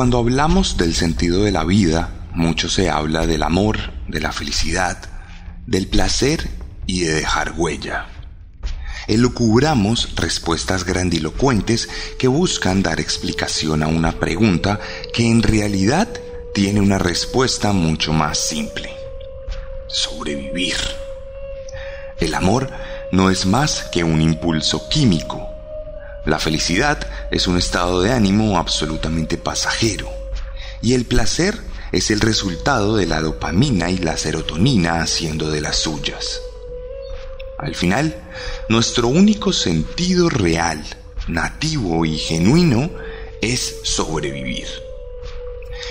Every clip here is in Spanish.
Cuando hablamos del sentido de la vida, mucho se habla del amor, de la felicidad, del placer y de dejar huella. Elucubramos respuestas grandilocuentes que buscan dar explicación a una pregunta que en realidad tiene una respuesta mucho más simple. Sobrevivir. El amor no es más que un impulso químico la felicidad es un estado de ánimo absolutamente pasajero y el placer es el resultado de la dopamina y la serotonina haciendo de las suyas. Al final, nuestro único sentido real, nativo y genuino es sobrevivir.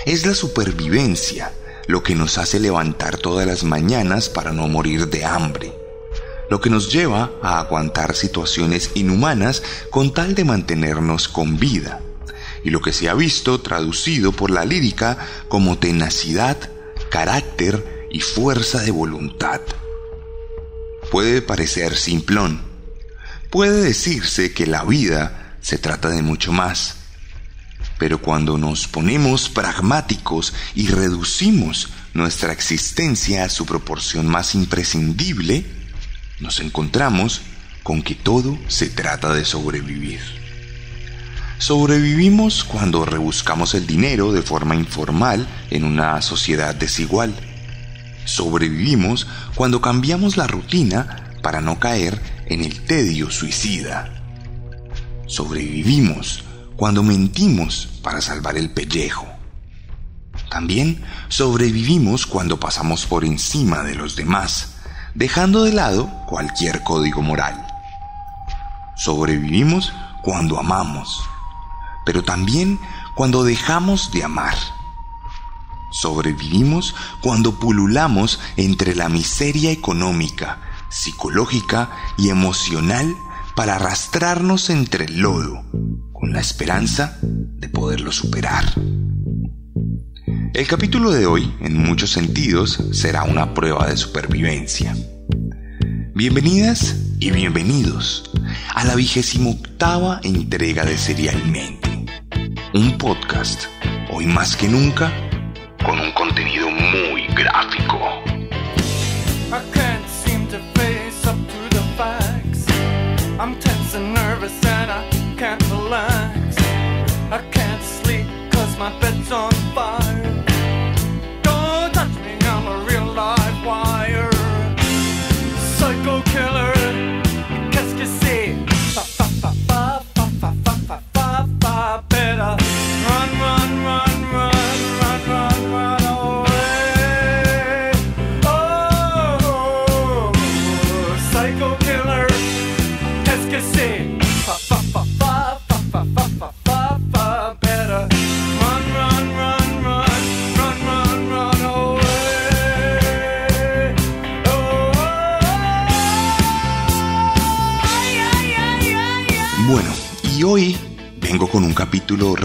Es la supervivencia lo que nos hace levantar todas las mañanas para no morir de hambre lo que nos lleva a aguantar situaciones inhumanas con tal de mantenernos con vida, y lo que se ha visto traducido por la lírica como tenacidad, carácter y fuerza de voluntad. Puede parecer simplón, puede decirse que la vida se trata de mucho más, pero cuando nos ponemos pragmáticos y reducimos nuestra existencia a su proporción más imprescindible, nos encontramos con que todo se trata de sobrevivir. Sobrevivimos cuando rebuscamos el dinero de forma informal en una sociedad desigual. Sobrevivimos cuando cambiamos la rutina para no caer en el tedio suicida. Sobrevivimos cuando mentimos para salvar el pellejo. También sobrevivimos cuando pasamos por encima de los demás dejando de lado cualquier código moral. Sobrevivimos cuando amamos, pero también cuando dejamos de amar. Sobrevivimos cuando pululamos entre la miseria económica, psicológica y emocional para arrastrarnos entre el lodo, con la esperanza de poderlo superar. El capítulo de hoy, en muchos sentidos, será una prueba de supervivencia. Bienvenidas y bienvenidos a la vigésima octava entrega de Serialmente, un podcast, hoy más que nunca, con un contenido muy gráfico.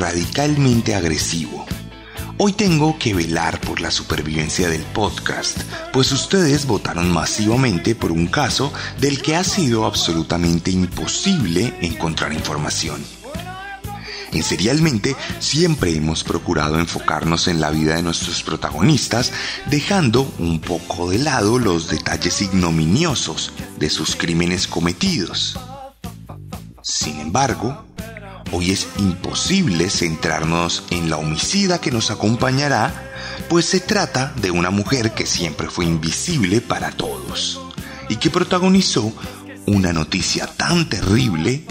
Radicalmente agresivo. Hoy tengo que velar por la supervivencia del podcast, pues ustedes votaron masivamente por un caso del que ha sido absolutamente imposible encontrar información. En Serialmente siempre hemos procurado enfocarnos en la vida de nuestros protagonistas, dejando un poco de lado los detalles ignominiosos de sus crímenes cometidos. Sin embargo, hoy es imposible centrarnos en la homicida que nos acompañará, pues se trata de una mujer que siempre fue invisible para todos y que protagonizó una noticia tan terrible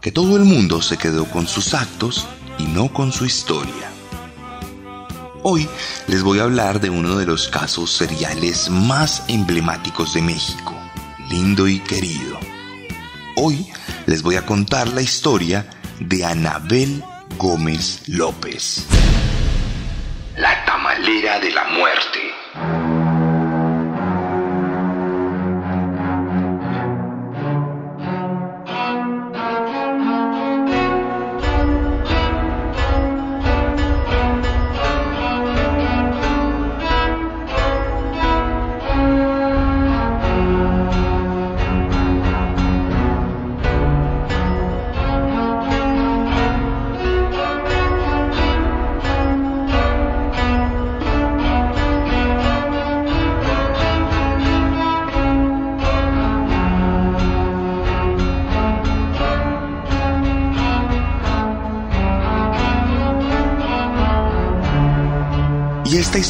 que todo el mundo se quedó con sus actos y no con su historia. Hoy les voy a hablar de uno de los casos seriales más emblemáticos de México, lindo y querido. Hoy les voy a contar la historia de Anabel Gómez López. La tamalera de la muerte.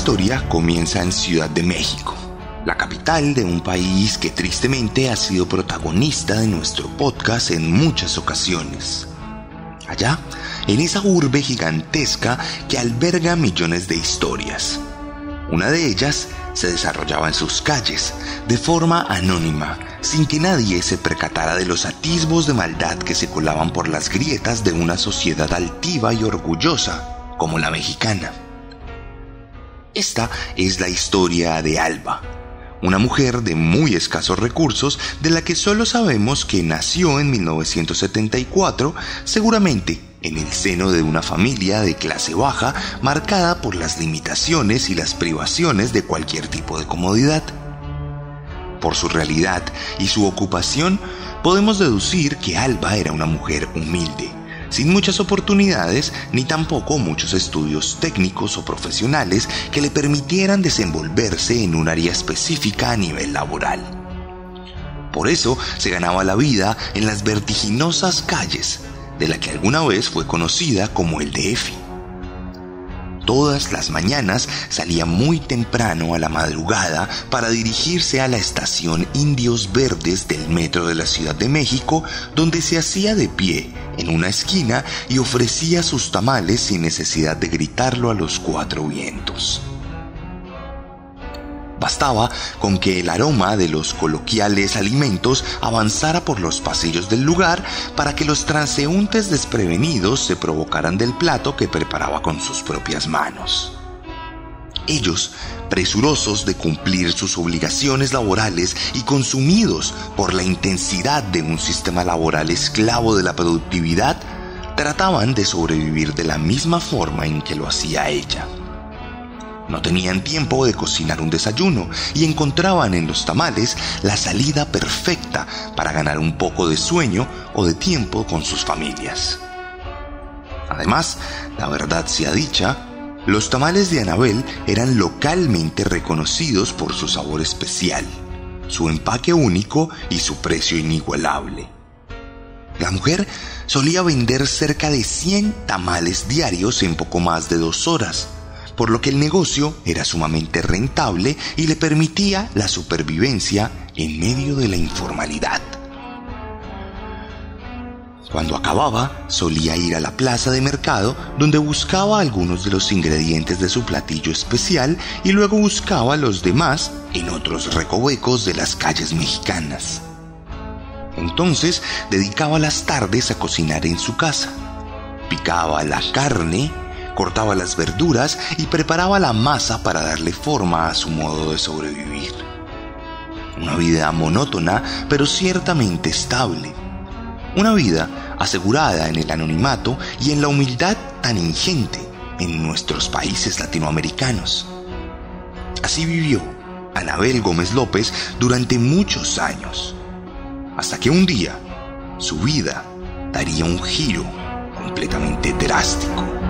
Historia comienza en Ciudad de México, la capital de un país que tristemente ha sido protagonista de nuestro podcast en muchas ocasiones. Allá, en esa urbe gigantesca que alberga millones de historias. Una de ellas se desarrollaba en sus calles, de forma anónima, sin que nadie se percatara de los atisbos de maldad que se colaban por las grietas de una sociedad altiva y orgullosa como la mexicana. Esta es la historia de Alba, una mujer de muy escasos recursos de la que solo sabemos que nació en 1974, seguramente en el seno de una familia de clase baja marcada por las limitaciones y las privaciones de cualquier tipo de comodidad. Por su realidad y su ocupación, podemos deducir que Alba era una mujer humilde sin muchas oportunidades ni tampoco muchos estudios técnicos o profesionales que le permitieran desenvolverse en un área específica a nivel laboral. Por eso se ganaba la vida en las vertiginosas calles de la que alguna vez fue conocida como el DF. Todas las mañanas salía muy temprano a la madrugada para dirigirse a la estación Indios Verdes del metro de la Ciudad de México, donde se hacía de pie en una esquina y ofrecía sus tamales sin necesidad de gritarlo a los cuatro vientos. Bastaba con que el aroma de los coloquiales alimentos avanzara por los pasillos del lugar para que los transeúntes desprevenidos se provocaran del plato que preparaba con sus propias manos. Ellos, presurosos de cumplir sus obligaciones laborales y consumidos por la intensidad de un sistema laboral esclavo de la productividad, trataban de sobrevivir de la misma forma en que lo hacía ella. No tenían tiempo de cocinar un desayuno y encontraban en los tamales la salida perfecta para ganar un poco de sueño o de tiempo con sus familias. Además, la verdad sea dicha, los tamales de Anabel eran localmente reconocidos por su sabor especial, su empaque único y su precio inigualable. La mujer solía vender cerca de 100 tamales diarios en poco más de dos horas, por lo que el negocio era sumamente rentable y le permitía la supervivencia en medio de la informalidad. Cuando acababa, solía ir a la plaza de mercado donde buscaba algunos de los ingredientes de su platillo especial y luego buscaba los demás en otros recovecos de las calles mexicanas. Entonces dedicaba las tardes a cocinar en su casa. Picaba la carne, cortaba las verduras y preparaba la masa para darle forma a su modo de sobrevivir. Una vida monótona, pero ciertamente estable. Una vida asegurada en el anonimato y en la humildad tan ingente en nuestros países latinoamericanos. Así vivió Anabel Gómez López durante muchos años, hasta que un día su vida daría un giro completamente drástico.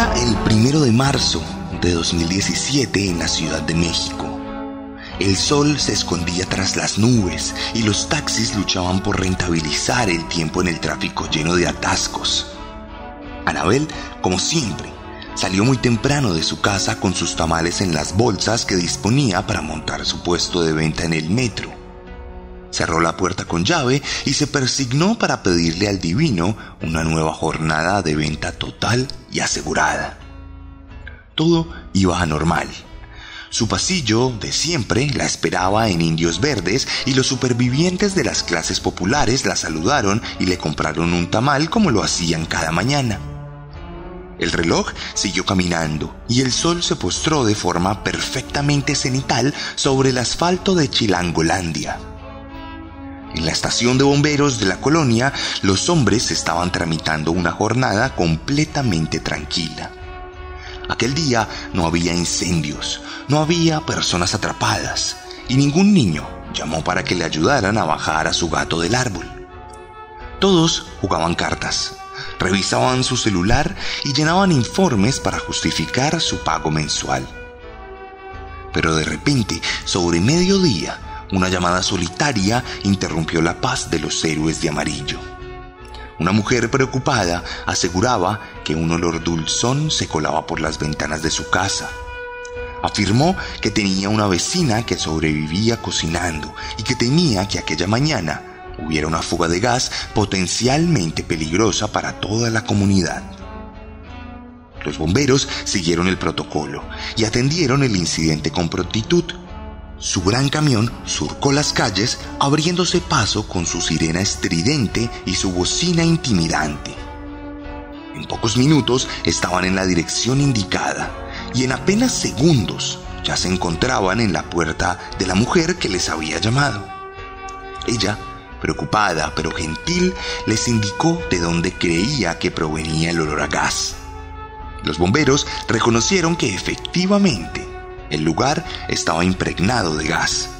El primero de marzo de 2017 en la Ciudad de México. El sol se escondía tras las nubes y los taxis luchaban por rentabilizar el tiempo en el tráfico lleno de atascos. Anabel, como siempre, salió muy temprano de su casa con sus tamales en las bolsas que disponía para montar su puesto de venta en el metro cerró la puerta con llave y se persignó para pedirle al divino una nueva jornada de venta total y asegurada. Todo iba a normal. Su pasillo de siempre la esperaba en indios verdes y los supervivientes de las clases populares la saludaron y le compraron un tamal como lo hacían cada mañana. El reloj siguió caminando y el sol se postró de forma perfectamente cenital sobre el asfalto de Chilangolandia. En la estación de bomberos de la colonia, los hombres estaban tramitando una jornada completamente tranquila. Aquel día no había incendios, no había personas atrapadas y ningún niño llamó para que le ayudaran a bajar a su gato del árbol. Todos jugaban cartas, revisaban su celular y llenaban informes para justificar su pago mensual. Pero de repente, sobre mediodía, una llamada solitaria interrumpió la paz de los héroes de amarillo. Una mujer preocupada aseguraba que un olor dulzón se colaba por las ventanas de su casa. Afirmó que tenía una vecina que sobrevivía cocinando y que temía que aquella mañana hubiera una fuga de gas potencialmente peligrosa para toda la comunidad. Los bomberos siguieron el protocolo y atendieron el incidente con prontitud su gran camión surcó las calles abriéndose paso con su sirena estridente y su bocina intimidante. En pocos minutos estaban en la dirección indicada y en apenas segundos ya se encontraban en la puerta de la mujer que les había llamado. Ella, preocupada pero gentil, les indicó de dónde creía que provenía el olor a gas. Los bomberos reconocieron que efectivamente el lugar estaba impregnado de gas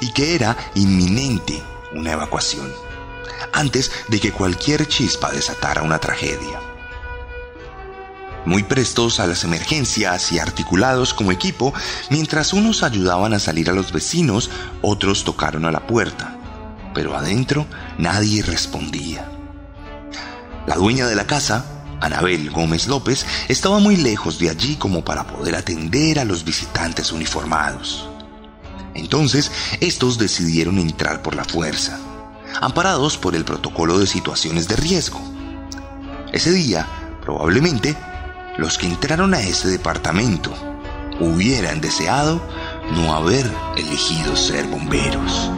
y que era inminente una evacuación, antes de que cualquier chispa desatara una tragedia. Muy prestos a las emergencias y articulados como equipo, mientras unos ayudaban a salir a los vecinos, otros tocaron a la puerta, pero adentro nadie respondía. La dueña de la casa Anabel Gómez López estaba muy lejos de allí como para poder atender a los visitantes uniformados. Entonces, estos decidieron entrar por la fuerza, amparados por el protocolo de situaciones de riesgo. Ese día, probablemente, los que entraron a ese departamento hubieran deseado no haber elegido ser bomberos.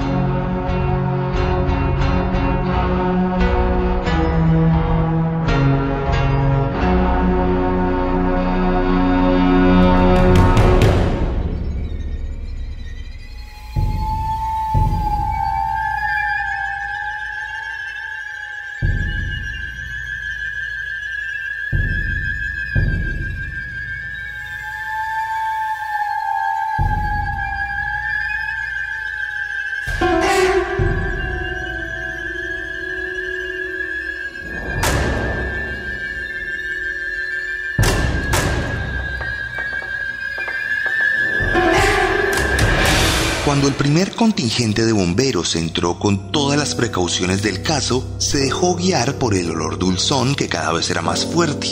Cuando el primer contingente de bomberos entró con todas las precauciones del caso, se dejó guiar por el olor dulzón que cada vez era más fuerte.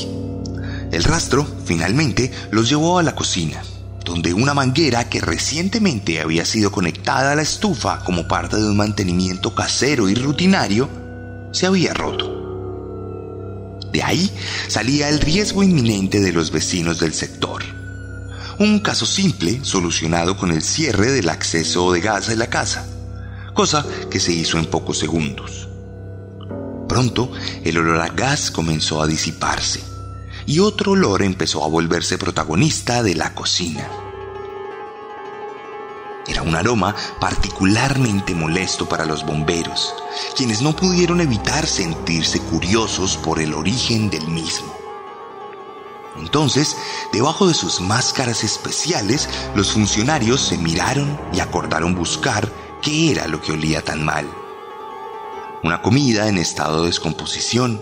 El rastro, finalmente, los llevó a la cocina, donde una manguera que recientemente había sido conectada a la estufa como parte de un mantenimiento casero y rutinario, se había roto. De ahí salía el riesgo inminente de los vecinos del sector. Un caso simple solucionado con el cierre del acceso de gas a la casa, cosa que se hizo en pocos segundos. Pronto el olor a gas comenzó a disiparse y otro olor empezó a volverse protagonista de la cocina. Era un aroma particularmente molesto para los bomberos, quienes no pudieron evitar sentirse curiosos por el origen del mismo. Entonces, debajo de sus máscaras especiales, los funcionarios se miraron y acordaron buscar qué era lo que olía tan mal. Una comida en estado de descomposición,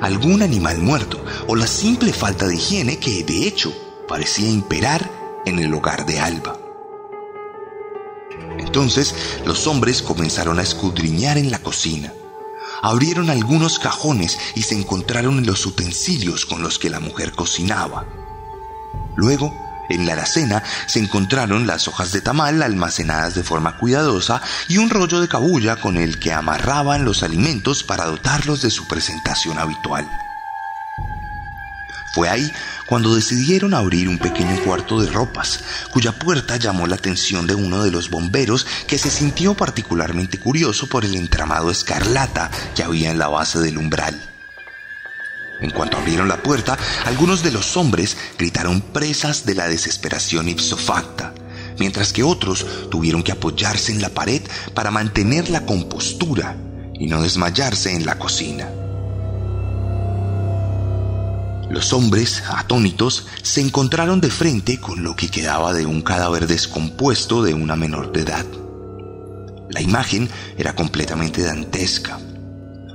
algún animal muerto o la simple falta de higiene que, de hecho, parecía imperar en el hogar de Alba. Entonces los hombres comenzaron a escudriñar en la cocina. Abrieron algunos cajones y se encontraron en los utensilios con los que la mujer cocinaba. Luego, en la alacena se encontraron las hojas de tamal almacenadas de forma cuidadosa y un rollo de cabulla con el que amarraban los alimentos para dotarlos de su presentación habitual. Fue ahí cuando decidieron abrir un pequeño cuarto de ropas, cuya puerta llamó la atención de uno de los bomberos que se sintió particularmente curioso por el entramado escarlata que había en la base del umbral. En cuanto abrieron la puerta, algunos de los hombres gritaron presas de la desesperación ipso facta, mientras que otros tuvieron que apoyarse en la pared para mantener la compostura y no desmayarse en la cocina. Los hombres, atónitos, se encontraron de frente con lo que quedaba de un cadáver descompuesto de una menor de edad. La imagen era completamente dantesca.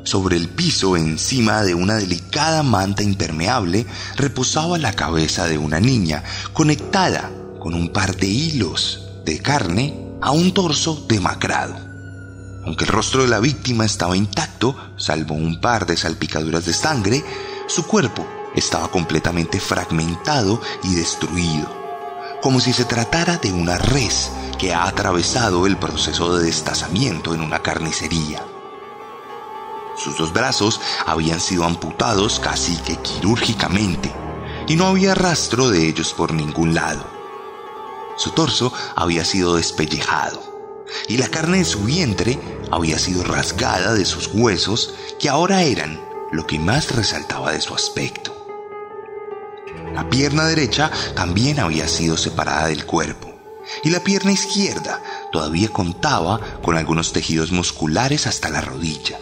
Sobre el piso, encima de una delicada manta impermeable, reposaba la cabeza de una niña, conectada con un par de hilos de carne a un torso demacrado. Aunque el rostro de la víctima estaba intacto, salvo un par de salpicaduras de sangre, su cuerpo estaba completamente fragmentado y destruido, como si se tratara de una res que ha atravesado el proceso de destazamiento en una carnicería. Sus dos brazos habían sido amputados casi que quirúrgicamente y no había rastro de ellos por ningún lado. Su torso había sido despellejado y la carne de su vientre había sido rasgada de sus huesos que ahora eran lo que más resaltaba de su aspecto. La pierna derecha también había sido separada del cuerpo y la pierna izquierda todavía contaba con algunos tejidos musculares hasta la rodilla,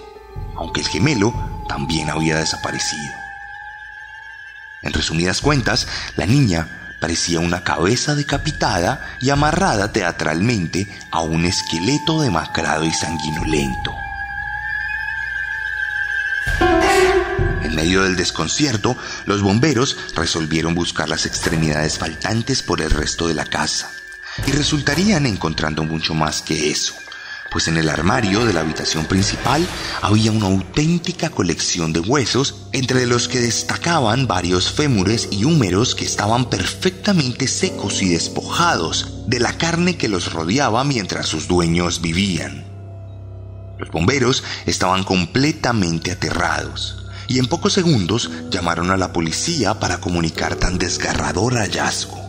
aunque el gemelo también había desaparecido. En resumidas cuentas, la niña parecía una cabeza decapitada y amarrada teatralmente a un esqueleto demacrado y sanguinolento. Medio del desconcierto, los bomberos resolvieron buscar las extremidades faltantes por el resto de la casa. Y resultarían encontrando mucho más que eso, pues en el armario de la habitación principal había una auténtica colección de huesos, entre los que destacaban varios fémures y húmeros que estaban perfectamente secos y despojados de la carne que los rodeaba mientras sus dueños vivían. Los bomberos estaban completamente aterrados y en pocos segundos llamaron a la policía para comunicar tan desgarrador hallazgo.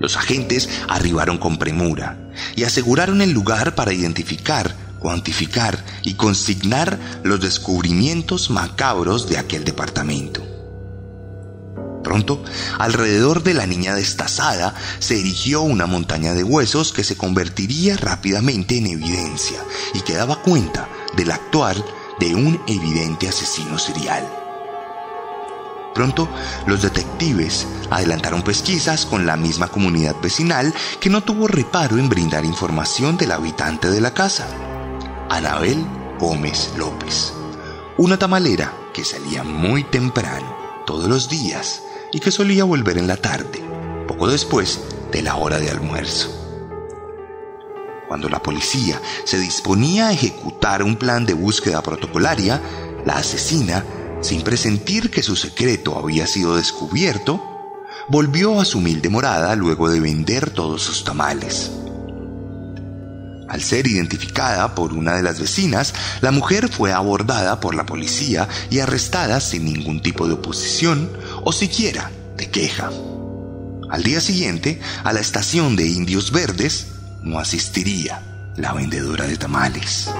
Los agentes arribaron con premura y aseguraron el lugar para identificar, cuantificar y consignar los descubrimientos macabros de aquel departamento. Pronto, alrededor de la niña destazada se erigió una montaña de huesos que se convertiría rápidamente en evidencia y que daba cuenta del actual de un evidente asesino serial. Pronto, los detectives adelantaron pesquisas con la misma comunidad vecinal que no tuvo reparo en brindar información del habitante de la casa, Anabel Gómez López, una tamalera que salía muy temprano todos los días y que solía volver en la tarde, poco después de la hora de almuerzo. Cuando la policía se disponía a ejecutar un plan de búsqueda protocolaria, la asesina, sin presentir que su secreto había sido descubierto, volvió a su humilde morada luego de vender todos sus tamales. Al ser identificada por una de las vecinas, la mujer fue abordada por la policía y arrestada sin ningún tipo de oposición o siquiera de queja. Al día siguiente, a la estación de Indios Verdes, no asistiría la vendedora de tamales.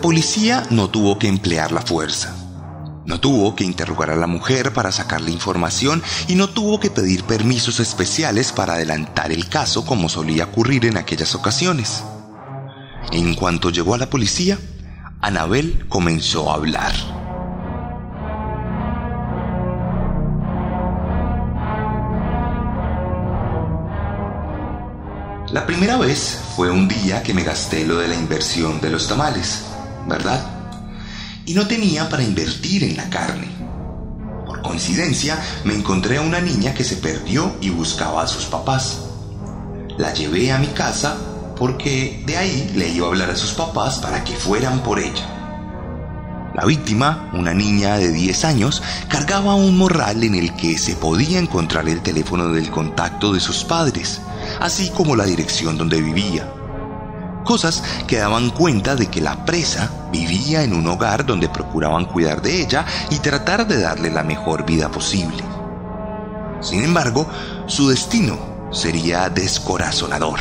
Policía no tuvo que emplear la fuerza. No tuvo que interrogar a la mujer para sacarle información y no tuvo que pedir permisos especiales para adelantar el caso como solía ocurrir en aquellas ocasiones. En cuanto llegó a la policía, Anabel comenzó a hablar. La primera vez fue un día que me gasté lo de la inversión de los tamales, ¿verdad? Y no tenía para invertir en la carne. Por coincidencia, me encontré a una niña que se perdió y buscaba a sus papás. La llevé a mi casa porque de ahí le iba a hablar a sus papás para que fueran por ella. La víctima, una niña de 10 años, cargaba un morral en el que se podía encontrar el teléfono del contacto de sus padres así como la dirección donde vivía. Cosas que daban cuenta de que la presa vivía en un hogar donde procuraban cuidar de ella y tratar de darle la mejor vida posible. Sin embargo, su destino sería descorazonador.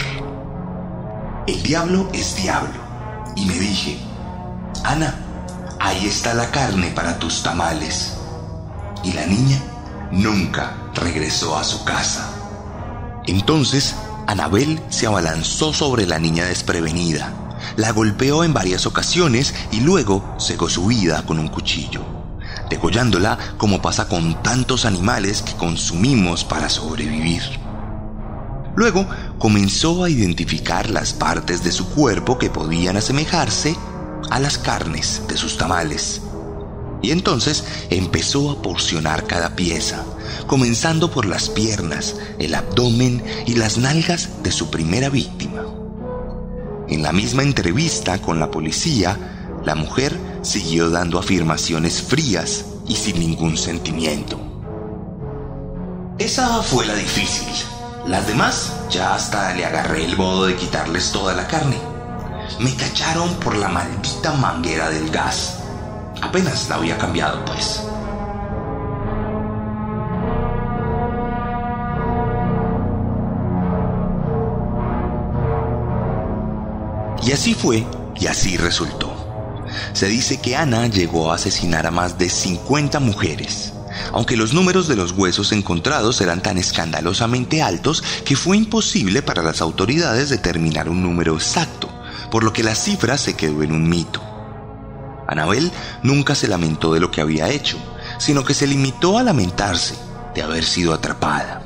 El diablo es diablo. Y me dije, Ana, ahí está la carne para tus tamales. Y la niña nunca regresó a su casa. Entonces, Anabel se abalanzó sobre la niña desprevenida, la golpeó en varias ocasiones y luego cegó su vida con un cuchillo, degollándola como pasa con tantos animales que consumimos para sobrevivir. Luego comenzó a identificar las partes de su cuerpo que podían asemejarse a las carnes de sus tamales. Y entonces empezó a porcionar cada pieza, comenzando por las piernas, el abdomen y las nalgas de su primera víctima. En la misma entrevista con la policía, la mujer siguió dando afirmaciones frías y sin ningún sentimiento. Esa fue la difícil. Las demás ya hasta le agarré el modo de quitarles toda la carne. Me cacharon por la maldita manguera del gas. Apenas la había cambiado, pues. Y así fue y así resultó. Se dice que Ana llegó a asesinar a más de 50 mujeres, aunque los números de los huesos encontrados eran tan escandalosamente altos que fue imposible para las autoridades determinar un número exacto, por lo que la cifra se quedó en un mito. Anabel nunca se lamentó de lo que había hecho, sino que se limitó a lamentarse de haber sido atrapada.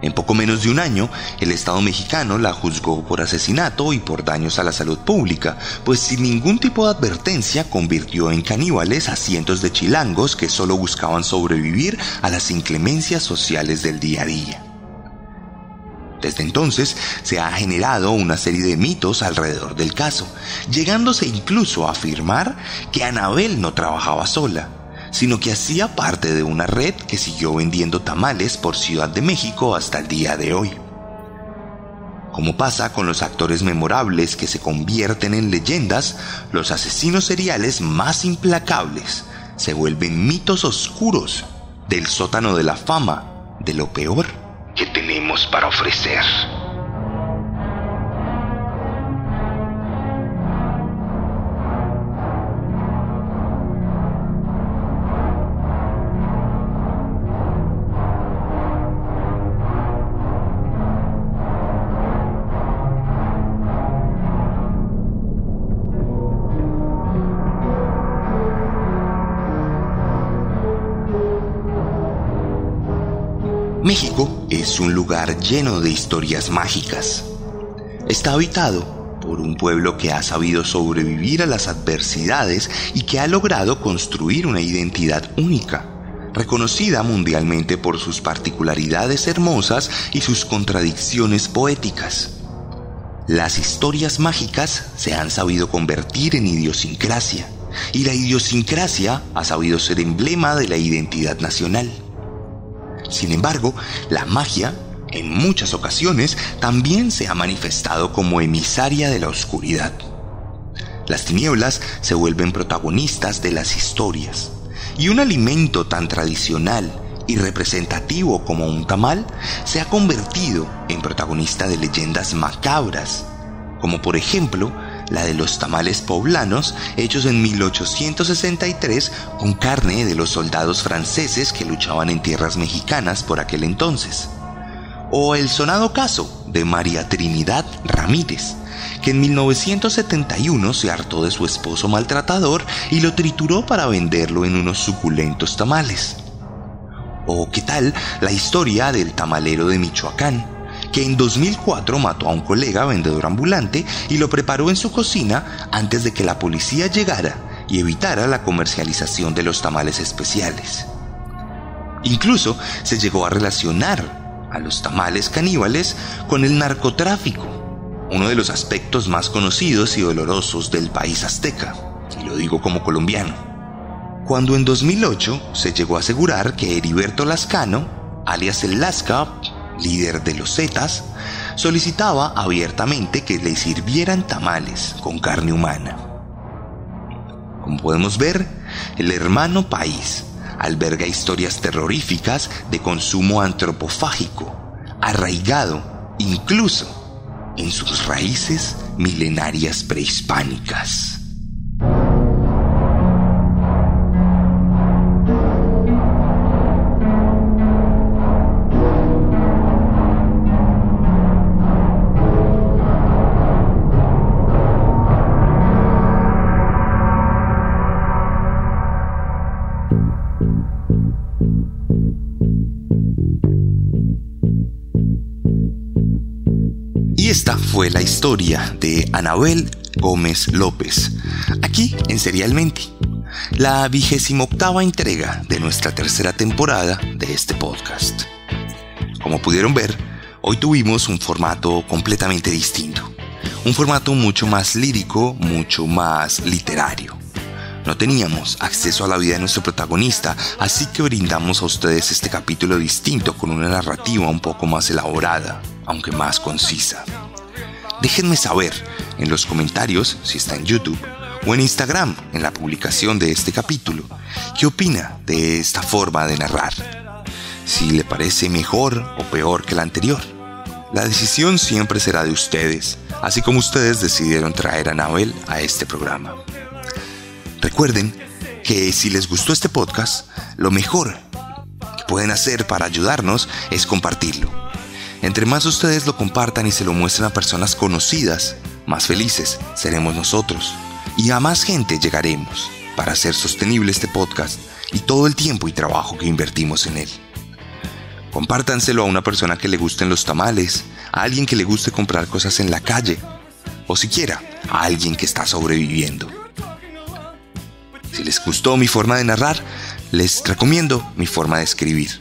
En poco menos de un año, el Estado mexicano la juzgó por asesinato y por daños a la salud pública, pues sin ningún tipo de advertencia convirtió en caníbales a cientos de chilangos que solo buscaban sobrevivir a las inclemencias sociales del día a día. Desde entonces se ha generado una serie de mitos alrededor del caso, llegándose incluso a afirmar que Anabel no trabajaba sola, sino que hacía parte de una red que siguió vendiendo tamales por Ciudad de México hasta el día de hoy. Como pasa con los actores memorables que se convierten en leyendas, los asesinos seriales más implacables se vuelven mitos oscuros del sótano de la fama, de lo peor que tenemos para ofrecer. Un lugar lleno de historias mágicas. Está habitado por un pueblo que ha sabido sobrevivir a las adversidades y que ha logrado construir una identidad única, reconocida mundialmente por sus particularidades hermosas y sus contradicciones poéticas. Las historias mágicas se han sabido convertir en idiosincrasia, y la idiosincrasia ha sabido ser emblema de la identidad nacional. Sin embargo, la magia, en muchas ocasiones, también se ha manifestado como emisaria de la oscuridad. Las tinieblas se vuelven protagonistas de las historias, y un alimento tan tradicional y representativo como un tamal se ha convertido en protagonista de leyendas macabras, como por ejemplo la de los tamales poblanos hechos en 1863 con carne de los soldados franceses que luchaban en tierras mexicanas por aquel entonces. O el sonado caso de María Trinidad Ramírez, que en 1971 se hartó de su esposo maltratador y lo trituró para venderlo en unos suculentos tamales. O qué tal la historia del tamalero de Michoacán, que en 2004 mató a un colega vendedor ambulante y lo preparó en su cocina antes de que la policía llegara y evitara la comercialización de los tamales especiales. Incluso se llegó a relacionar a los tamales caníbales con el narcotráfico, uno de los aspectos más conocidos y dolorosos del país azteca, y lo digo como colombiano. Cuando en 2008 se llegó a asegurar que Heriberto Lascano, alias el Lasca, líder de los Zetas, solicitaba abiertamente que le sirvieran tamales con carne humana. Como podemos ver, el hermano país alberga historias terroríficas de consumo antropofágico, arraigado incluso en sus raíces milenarias prehispánicas. Y esta fue la historia de Anabel Gómez López, aquí en Serialmente, la vigésima octava entrega de nuestra tercera temporada de este podcast. Como pudieron ver, hoy tuvimos un formato completamente distinto, un formato mucho más lírico, mucho más literario. No teníamos acceso a la vida de nuestro protagonista, así que brindamos a ustedes este capítulo distinto con una narrativa un poco más elaborada, aunque más concisa. Déjenme saber en los comentarios, si está en YouTube, o en Instagram, en la publicación de este capítulo, qué opina de esta forma de narrar. Si le parece mejor o peor que la anterior. La decisión siempre será de ustedes, así como ustedes decidieron traer a Anabel a este programa. Recuerden que si les gustó este podcast, lo mejor que pueden hacer para ayudarnos es compartirlo. Entre más ustedes lo compartan y se lo muestren a personas conocidas, más felices seremos nosotros. Y a más gente llegaremos para hacer sostenible este podcast y todo el tiempo y trabajo que invertimos en él. Compártanselo a una persona que le gusten los tamales, a alguien que le guste comprar cosas en la calle, o siquiera a alguien que está sobreviviendo. Si les gustó mi forma de narrar, les recomiendo mi forma de escribir.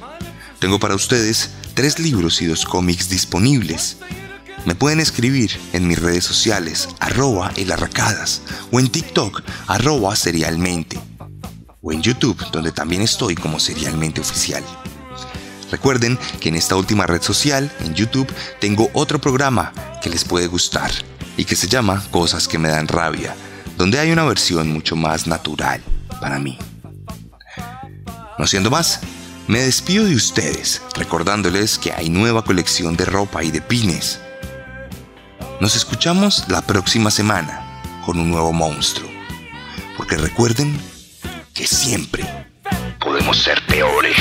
Tengo para ustedes tres libros y dos cómics disponibles. Me pueden escribir en mis redes sociales, arroba elarracadas, o en TikTok, arroba serialmente, o en YouTube, donde también estoy como serialmente oficial. Recuerden que en esta última red social, en YouTube, tengo otro programa que les puede gustar y que se llama Cosas que me dan rabia, donde hay una versión mucho más natural para mí. No siendo más, me despido de ustedes recordándoles que hay nueva colección de ropa y de pines. Nos escuchamos la próxima semana con un nuevo monstruo. Porque recuerden que siempre podemos ser peores.